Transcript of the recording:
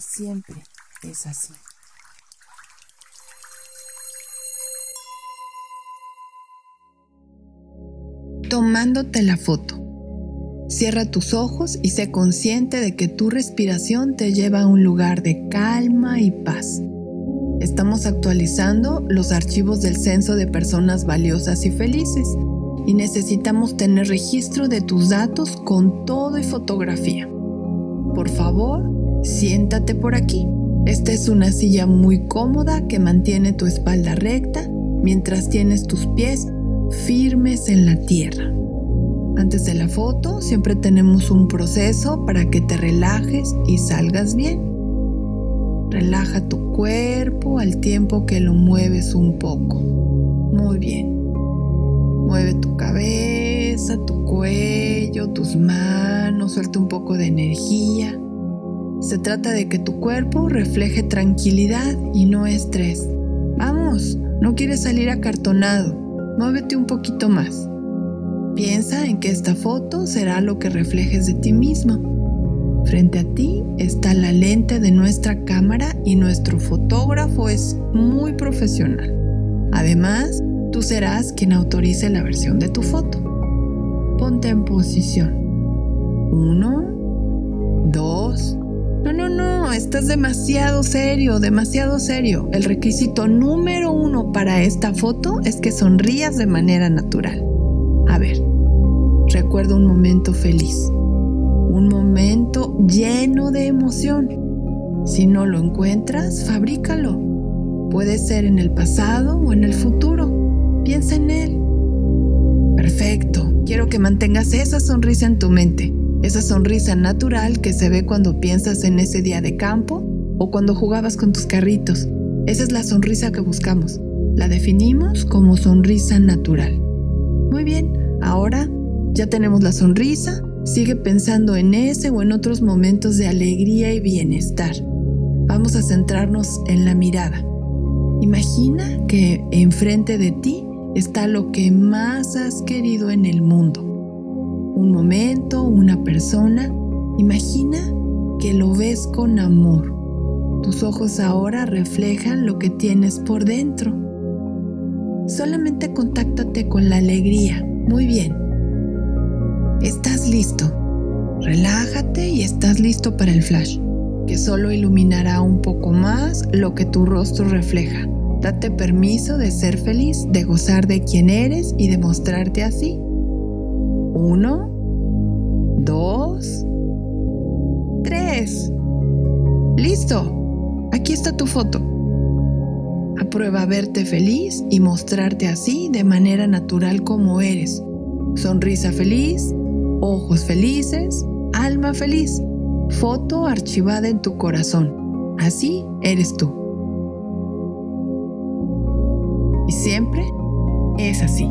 Siempre es así. Tomándote la foto. Cierra tus ojos y sé consciente de que tu respiración te lleva a un lugar de calma y paz. Estamos actualizando los archivos del censo de personas valiosas y felices y necesitamos tener registro de tus datos con todo y fotografía. Por favor, siéntate por aquí. Esta es una silla muy cómoda que mantiene tu espalda recta mientras tienes tus pies firmes en la tierra. Antes de la foto siempre tenemos un proceso para que te relajes y salgas bien. Relaja tu cuerpo al tiempo que lo mueves un poco. Muy bien. Mueve tu cabeza, tu cuello, tus manos, suelta un poco de energía. Se trata de que tu cuerpo refleje tranquilidad y no estrés. Vamos, no quieres salir acartonado. Muévete un poquito más. Piensa en que esta foto será lo que reflejes de ti mismo. Frente a ti está la lente de nuestra cámara y nuestro fotógrafo es muy profesional. Además, tú serás quien autorice la versión de tu foto. Ponte en posición. 1, estás demasiado serio, demasiado serio. El requisito número uno para esta foto es que sonrías de manera natural. A ver, recuerda un momento feliz, un momento lleno de emoción. Si no lo encuentras, fabrícalo. Puede ser en el pasado o en el futuro. Piensa en él. Perfecto. Quiero que mantengas esa sonrisa en tu mente, esa sonrisa natural que se ve cuando piensas en ese día de campo o cuando jugabas con tus carritos. Esa es la sonrisa que buscamos. La definimos como sonrisa natural. Muy bien, ahora ya tenemos la sonrisa, sigue pensando en ese o en otros momentos de alegría y bienestar. Vamos a centrarnos en la mirada. Imagina que enfrente de ti está lo que más has querido en el mundo. Un momento, una persona. Imagina que lo ves con amor. Tus ojos ahora reflejan lo que tienes por dentro. Solamente contáctate con la alegría. Muy bien. Estás listo. Relájate y estás listo para el flash, que solo iluminará un poco más lo que tu rostro refleja. Date permiso de ser feliz, de gozar de quién eres y de mostrarte así. Uno, dos, tres. Listo. Aquí está tu foto. Aprueba verte feliz y mostrarte así de manera natural como eres. Sonrisa feliz, ojos felices, alma feliz. Foto archivada en tu corazón. Así eres tú. Y siempre es así.